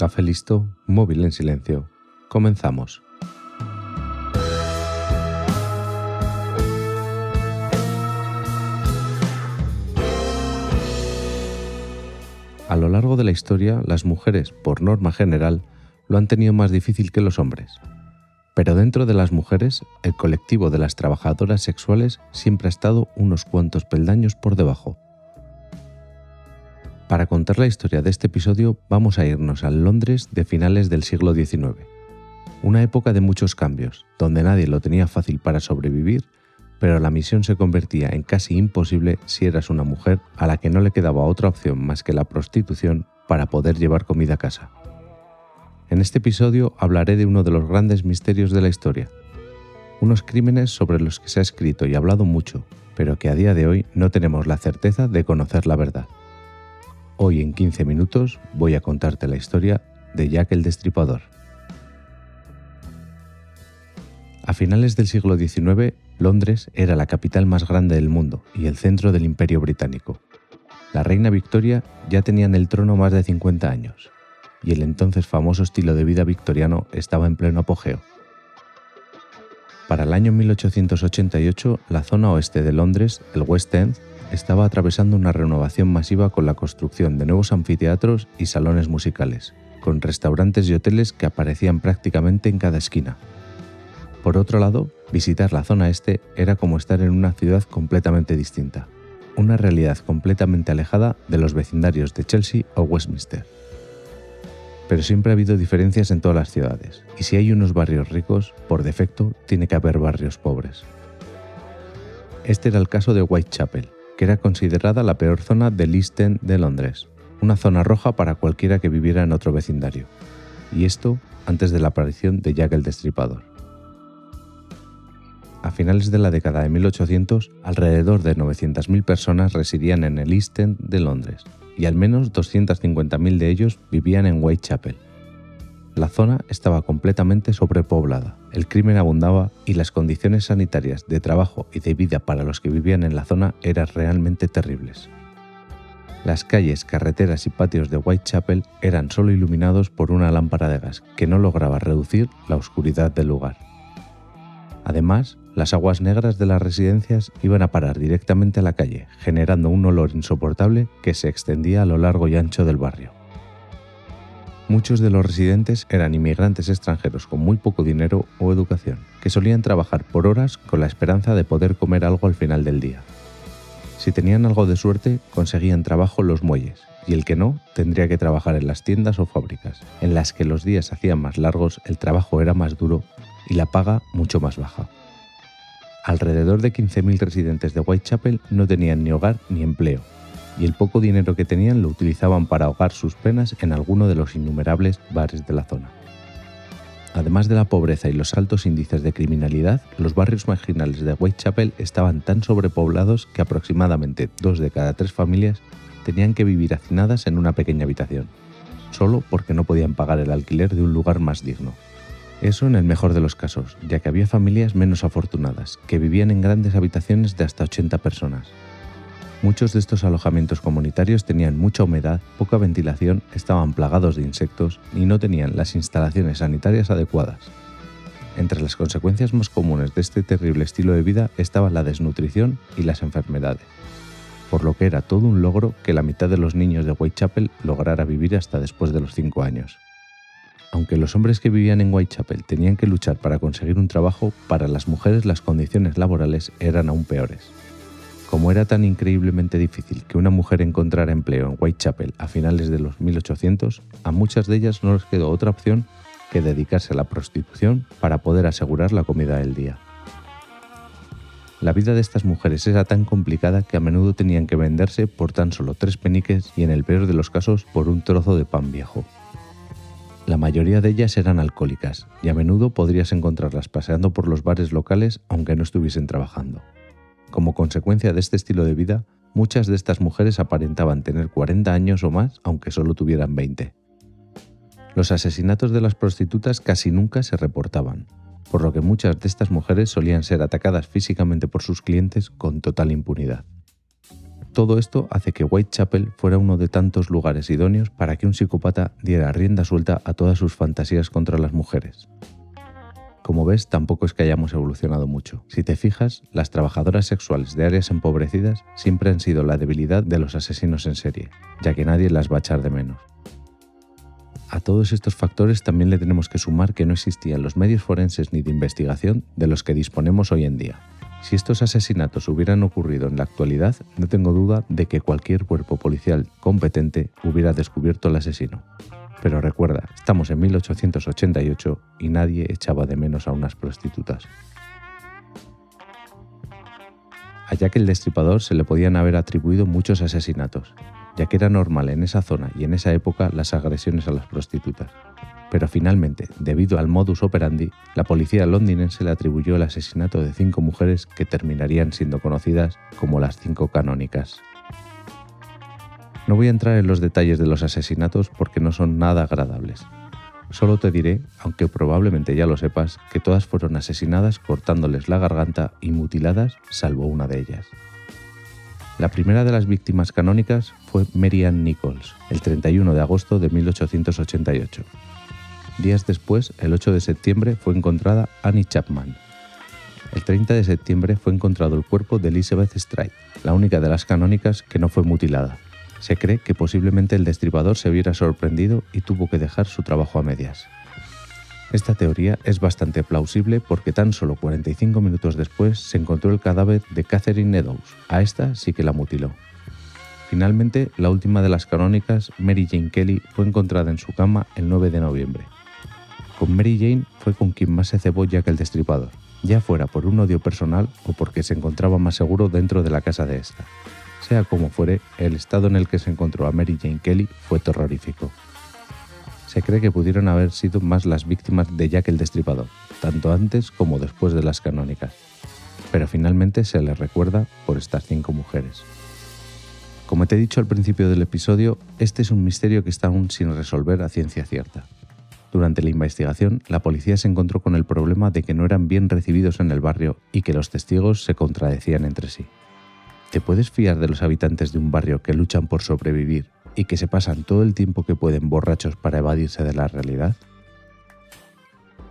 Café listo, móvil en silencio. Comenzamos. A lo largo de la historia, las mujeres, por norma general, lo han tenido más difícil que los hombres. Pero dentro de las mujeres, el colectivo de las trabajadoras sexuales siempre ha estado unos cuantos peldaños por debajo. Para contar la historia de este episodio vamos a irnos al Londres de finales del siglo XIX, una época de muchos cambios, donde nadie lo tenía fácil para sobrevivir, pero la misión se convertía en casi imposible si eras una mujer a la que no le quedaba otra opción más que la prostitución para poder llevar comida a casa. En este episodio hablaré de uno de los grandes misterios de la historia, unos crímenes sobre los que se ha escrito y hablado mucho, pero que a día de hoy no tenemos la certeza de conocer la verdad. Hoy en 15 minutos voy a contarte la historia de Jack el Destripador. A finales del siglo XIX, Londres era la capital más grande del mundo y el centro del imperio británico. La reina Victoria ya tenía en el trono más de 50 años, y el entonces famoso estilo de vida victoriano estaba en pleno apogeo. Para el año 1888, la zona oeste de Londres, el West End, estaba atravesando una renovación masiva con la construcción de nuevos anfiteatros y salones musicales, con restaurantes y hoteles que aparecían prácticamente en cada esquina. Por otro lado, visitar la zona este era como estar en una ciudad completamente distinta, una realidad completamente alejada de los vecindarios de Chelsea o Westminster. Pero siempre ha habido diferencias en todas las ciudades, y si hay unos barrios ricos, por defecto tiene que haber barrios pobres. Este era el caso de Whitechapel, que era considerada la peor zona del East End de Londres, una zona roja para cualquiera que viviera en otro vecindario, y esto antes de la aparición de Jack el Destripador. A finales de la década de 1800, alrededor de 900.000 personas residían en el East End de Londres, y al menos 250.000 de ellos vivían en Whitechapel, la zona estaba completamente sobrepoblada, el crimen abundaba y las condiciones sanitarias de trabajo y de vida para los que vivían en la zona eran realmente terribles. Las calles, carreteras y patios de Whitechapel eran solo iluminados por una lámpara de gas que no lograba reducir la oscuridad del lugar. Además, las aguas negras de las residencias iban a parar directamente a la calle, generando un olor insoportable que se extendía a lo largo y ancho del barrio. Muchos de los residentes eran inmigrantes extranjeros con muy poco dinero o educación, que solían trabajar por horas con la esperanza de poder comer algo al final del día. Si tenían algo de suerte, conseguían trabajo en los muelles, y el que no, tendría que trabajar en las tiendas o fábricas, en las que los días se hacían más largos, el trabajo era más duro y la paga mucho más baja. Alrededor de 15.000 residentes de Whitechapel no tenían ni hogar ni empleo, y el poco dinero que tenían lo utilizaban para ahogar sus penas en alguno de los innumerables bares de la zona. Además de la pobreza y los altos índices de criminalidad, los barrios marginales de Whitechapel estaban tan sobrepoblados que aproximadamente dos de cada tres familias tenían que vivir hacinadas en una pequeña habitación, solo porque no podían pagar el alquiler de un lugar más digno. Eso en el mejor de los casos, ya que había familias menos afortunadas, que vivían en grandes habitaciones de hasta 80 personas, Muchos de estos alojamientos comunitarios tenían mucha humedad, poca ventilación, estaban plagados de insectos y no tenían las instalaciones sanitarias adecuadas. Entre las consecuencias más comunes de este terrible estilo de vida estaban la desnutrición y las enfermedades, por lo que era todo un logro que la mitad de los niños de Whitechapel lograra vivir hasta después de los 5 años. Aunque los hombres que vivían en Whitechapel tenían que luchar para conseguir un trabajo, para las mujeres las condiciones laborales eran aún peores. Como era tan increíblemente difícil que una mujer encontrara empleo en Whitechapel a finales de los 1800, a muchas de ellas no les quedó otra opción que dedicarse a la prostitución para poder asegurar la comida del día. La vida de estas mujeres era tan complicada que a menudo tenían que venderse por tan solo tres peniques y en el peor de los casos por un trozo de pan viejo. La mayoría de ellas eran alcohólicas y a menudo podrías encontrarlas paseando por los bares locales aunque no estuviesen trabajando. Como consecuencia de este estilo de vida, muchas de estas mujeres aparentaban tener 40 años o más, aunque solo tuvieran 20. Los asesinatos de las prostitutas casi nunca se reportaban, por lo que muchas de estas mujeres solían ser atacadas físicamente por sus clientes con total impunidad. Todo esto hace que Whitechapel fuera uno de tantos lugares idóneos para que un psicópata diera rienda suelta a todas sus fantasías contra las mujeres. Como ves, tampoco es que hayamos evolucionado mucho. Si te fijas, las trabajadoras sexuales de áreas empobrecidas siempre han sido la debilidad de los asesinos en serie, ya que nadie las va a echar de menos. A todos estos factores también le tenemos que sumar que no existían los medios forenses ni de investigación de los que disponemos hoy en día. Si estos asesinatos hubieran ocurrido en la actualidad, no tengo duda de que cualquier cuerpo policial competente hubiera descubierto al asesino. Pero recuerda, estamos en 1888 y nadie echaba de menos a unas prostitutas. A Jack el Destripador se le podían haber atribuido muchos asesinatos, ya que era normal en esa zona y en esa época las agresiones a las prostitutas pero finalmente, debido al modus operandi, la policía londinense le atribuyó el asesinato de cinco mujeres que terminarían siendo conocidas como las cinco canónicas. No voy a entrar en los detalles de los asesinatos porque no son nada agradables. Solo te diré, aunque probablemente ya lo sepas, que todas fueron asesinadas cortándoles la garganta y mutiladas, salvo una de ellas. La primera de las víctimas canónicas fue Mary Ann Nichols, el 31 de agosto de 1888. Días después, el 8 de septiembre, fue encontrada Annie Chapman. El 30 de septiembre fue encontrado el cuerpo de Elizabeth Stride, la única de las canónicas que no fue mutilada. Se cree que posiblemente el destripador se viera sorprendido y tuvo que dejar su trabajo a medias. Esta teoría es bastante plausible porque tan solo 45 minutos después se encontró el cadáver de Catherine Meadows. A esta sí que la mutiló. Finalmente, la última de las canónicas, Mary Jane Kelly, fue encontrada en su cama el 9 de noviembre. Con Mary Jane fue con quien más se cebó que el destripador, ya fuera por un odio personal o porque se encontraba más seguro dentro de la casa de esta. Sea como fuere, el estado en el que se encontró a Mary Jane Kelly fue terrorífico. Se cree que pudieron haber sido más las víctimas de Jack el Destripador, tanto antes como después de las canónicas, pero finalmente se le recuerda por estas cinco mujeres. Como te he dicho al principio del episodio, este es un misterio que está aún sin resolver a ciencia cierta. Durante la investigación, la policía se encontró con el problema de que no eran bien recibidos en el barrio y que los testigos se contradecían entre sí. ¿Te puedes fiar de los habitantes de un barrio que luchan por sobrevivir y que se pasan todo el tiempo que pueden borrachos para evadirse de la realidad?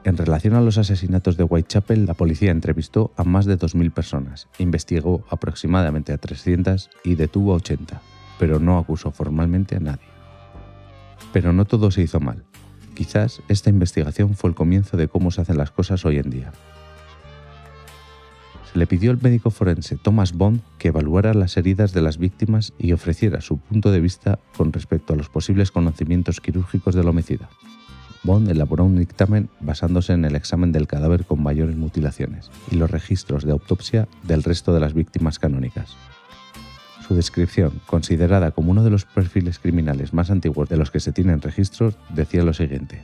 En relación a los asesinatos de Whitechapel, la policía entrevistó a más de 2.000 personas, investigó aproximadamente a 300 y detuvo a 80, pero no acusó formalmente a nadie. Pero no todo se hizo mal. Quizás esta investigación fue el comienzo de cómo se hacen las cosas hoy en día. Se le pidió al médico forense Thomas Bond que evaluara las heridas de las víctimas y ofreciera su punto de vista con respecto a los posibles conocimientos quirúrgicos del homicida. Bond elaboró un dictamen basándose en el examen del cadáver con mayores mutilaciones y los registros de autopsia del resto de las víctimas canónicas. Su descripción, considerada como uno de los perfiles criminales más antiguos de los que se tienen registros, decía lo siguiente.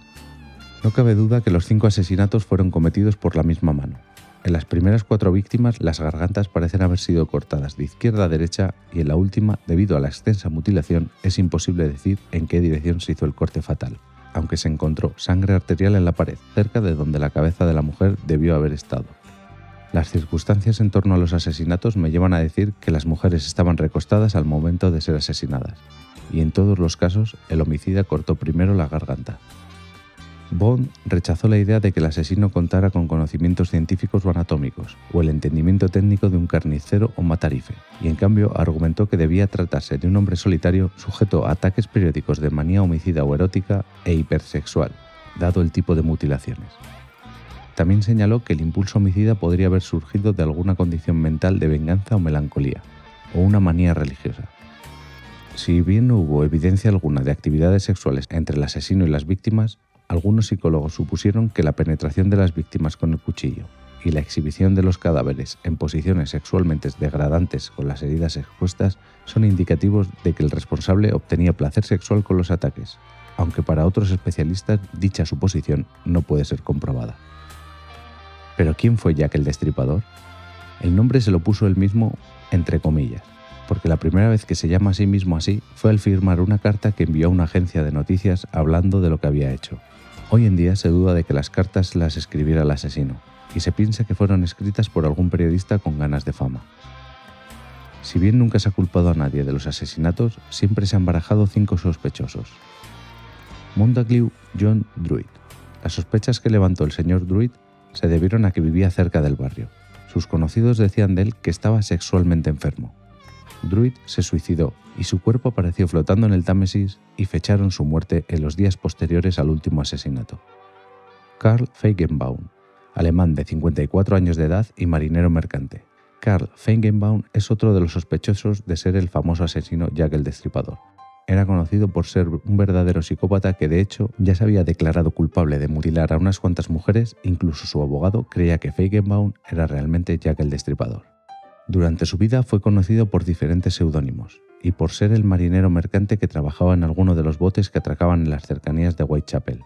No cabe duda que los cinco asesinatos fueron cometidos por la misma mano. En las primeras cuatro víctimas las gargantas parecen haber sido cortadas de izquierda a derecha y en la última, debido a la extensa mutilación, es imposible decir en qué dirección se hizo el corte fatal, aunque se encontró sangre arterial en la pared, cerca de donde la cabeza de la mujer debió haber estado. Las circunstancias en torno a los asesinatos me llevan a decir que las mujeres estaban recostadas al momento de ser asesinadas, y en todos los casos el homicida cortó primero la garganta. Bond rechazó la idea de que el asesino contara con conocimientos científicos o anatómicos, o el entendimiento técnico de un carnicero o matarife, y en cambio argumentó que debía tratarse de un hombre solitario sujeto a ataques periódicos de manía homicida o erótica e hipersexual, dado el tipo de mutilaciones. También señaló que el impulso homicida podría haber surgido de alguna condición mental de venganza o melancolía, o una manía religiosa. Si bien no hubo evidencia alguna de actividades sexuales entre el asesino y las víctimas, algunos psicólogos supusieron que la penetración de las víctimas con el cuchillo y la exhibición de los cadáveres en posiciones sexualmente degradantes con las heridas expuestas son indicativos de que el responsable obtenía placer sexual con los ataques, aunque para otros especialistas dicha suposición no puede ser comprobada. Pero ¿quién fue Jack el Destripador? El nombre se lo puso él mismo entre comillas, porque la primera vez que se llama a sí mismo así fue al firmar una carta que envió a una agencia de noticias hablando de lo que había hecho. Hoy en día se duda de que las cartas las escribiera el asesino, y se piensa que fueron escritas por algún periodista con ganas de fama. Si bien nunca se ha culpado a nadie de los asesinatos, siempre se han barajado cinco sospechosos. Montague John Druid. Las sospechas que levantó el señor Druid se debieron a que vivía cerca del barrio. Sus conocidos decían de él que estaba sexualmente enfermo. Druid se suicidó y su cuerpo apareció flotando en el Támesis y fecharon su muerte en los días posteriores al último asesinato. Karl Feigenbaum, alemán de 54 años de edad y marinero mercante. Karl Feigenbaum es otro de los sospechosos de ser el famoso asesino Jack el Destripador. Era conocido por ser un verdadero psicópata que de hecho ya se había declarado culpable de mutilar a unas cuantas mujeres, incluso su abogado creía que Feigenbaum era realmente Jack el Destripador. Durante su vida fue conocido por diferentes seudónimos y por ser el marinero mercante que trabajaba en alguno de los botes que atracaban en las cercanías de Whitechapel.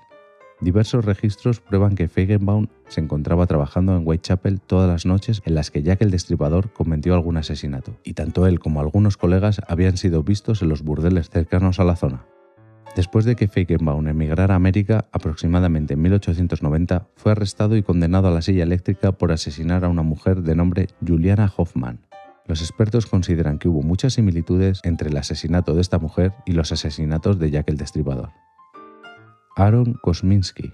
Diversos registros prueban que Feigenbaum se encontraba trabajando en Whitechapel todas las noches en las que Jack el Destripador cometió algún asesinato, y tanto él como algunos colegas habían sido vistos en los burdeles cercanos a la zona. Después de que Feigenbaum emigrara a América aproximadamente en 1890, fue arrestado y condenado a la silla eléctrica por asesinar a una mujer de nombre Juliana Hoffman. Los expertos consideran que hubo muchas similitudes entre el asesinato de esta mujer y los asesinatos de Jack el Destripador. Aaron Kosminski.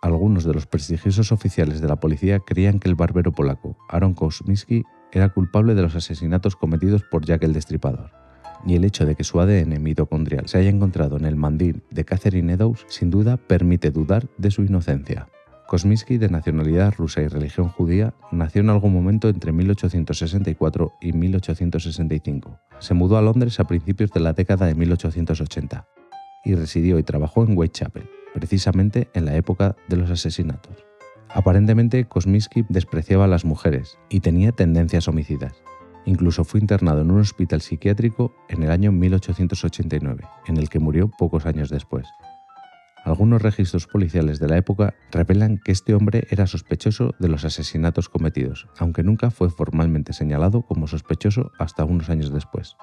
Algunos de los prestigiosos oficiales de la policía creían que el barbero polaco Aaron Kosminski era culpable de los asesinatos cometidos por Jack el Destripador. Y el hecho de que su ADN mitocondrial se haya encontrado en el mandil de Catherine Eddowes sin duda permite dudar de su inocencia. Kosminski, de nacionalidad rusa y religión judía, nació en algún momento entre 1864 y 1865. Se mudó a Londres a principios de la década de 1880 y residió y trabajó en Whitechapel precisamente en la época de los asesinatos. Aparentemente, Kosminski despreciaba a las mujeres y tenía tendencias homicidas. Incluso fue internado en un hospital psiquiátrico en el año 1889, en el que murió pocos años después. Algunos registros policiales de la época revelan que este hombre era sospechoso de los asesinatos cometidos, aunque nunca fue formalmente señalado como sospechoso hasta unos años después.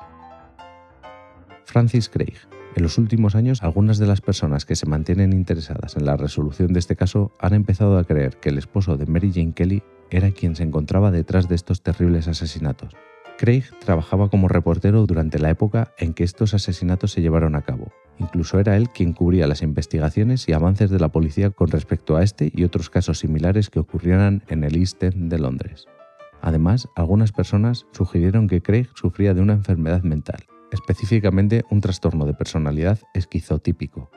Francis Craig, en los últimos años, algunas de las personas que se mantienen interesadas en la resolución de este caso han empezado a creer que el esposo de Mary Jane Kelly era quien se encontraba detrás de estos terribles asesinatos. Craig trabajaba como reportero durante la época en que estos asesinatos se llevaron a cabo. Incluso era él quien cubría las investigaciones y avances de la policía con respecto a este y otros casos similares que ocurrieran en el East End de Londres. Además, algunas personas sugirieron que Craig sufría de una enfermedad mental específicamente un trastorno de personalidad esquizotípico.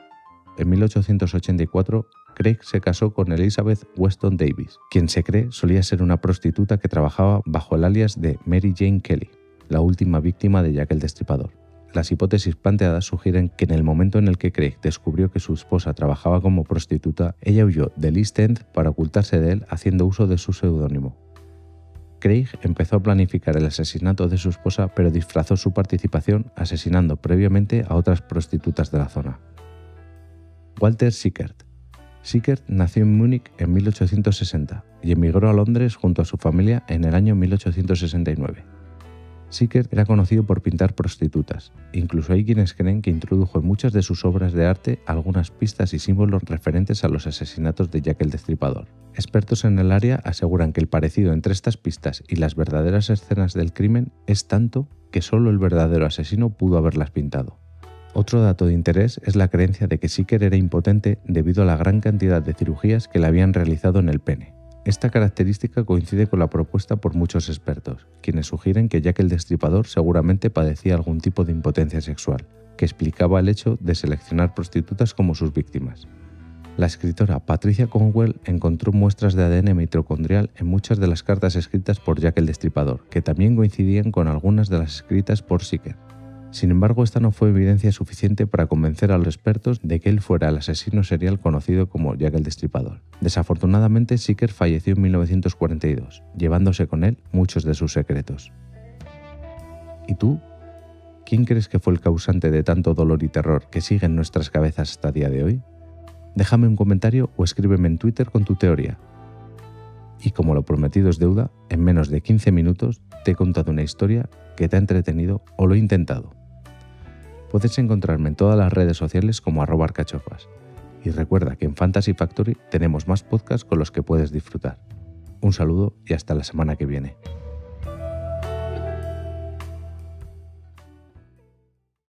En 1884, Craig se casó con Elizabeth Weston Davis, quien se cree solía ser una prostituta que trabajaba bajo el alias de Mary Jane Kelly, la última víctima de Jack el Destripador. Las hipótesis planteadas sugieren que en el momento en el que Craig descubrió que su esposa trabajaba como prostituta, ella huyó del East End para ocultarse de él haciendo uso de su seudónimo. Craig empezó a planificar el asesinato de su esposa, pero disfrazó su participación asesinando previamente a otras prostitutas de la zona. Walter Sickert. Sickert nació en Múnich en 1860 y emigró a Londres junto a su familia en el año 1869. Sickert era conocido por pintar prostitutas. Incluso hay quienes creen que introdujo en muchas de sus obras de arte algunas pistas y símbolos referentes a los asesinatos de Jack el Destripador. Expertos en el área aseguran que el parecido entre estas pistas y las verdaderas escenas del crimen es tanto que solo el verdadero asesino pudo haberlas pintado. Otro dato de interés es la creencia de que Sickert era impotente debido a la gran cantidad de cirugías que le habían realizado en el pene. Esta característica coincide con la propuesta por muchos expertos, quienes sugieren que Jack el Destripador seguramente padecía algún tipo de impotencia sexual, que explicaba el hecho de seleccionar prostitutas como sus víctimas. La escritora Patricia Conwell encontró muestras de ADN mitocondrial en muchas de las cartas escritas por Jack el Destripador, que también coincidían con algunas de las escritas por Sicker. Sin embargo, esta no fue evidencia suficiente para convencer a los expertos de que él fuera el asesino serial conocido como Jack el Destripador. Desafortunadamente, Sicker falleció en 1942, llevándose con él muchos de sus secretos. ¿Y tú? ¿Quién crees que fue el causante de tanto dolor y terror que sigue en nuestras cabezas hasta día de hoy? Déjame un comentario o escríbeme en Twitter con tu teoría. Y como lo prometido es deuda, en menos de 15 minutos te he contado una historia que te ha entretenido o lo he intentado. Puedes encontrarme en todas las redes sociales como arroba arcachofas. Y recuerda que en Fantasy Factory tenemos más podcasts con los que puedes disfrutar. Un saludo y hasta la semana que viene.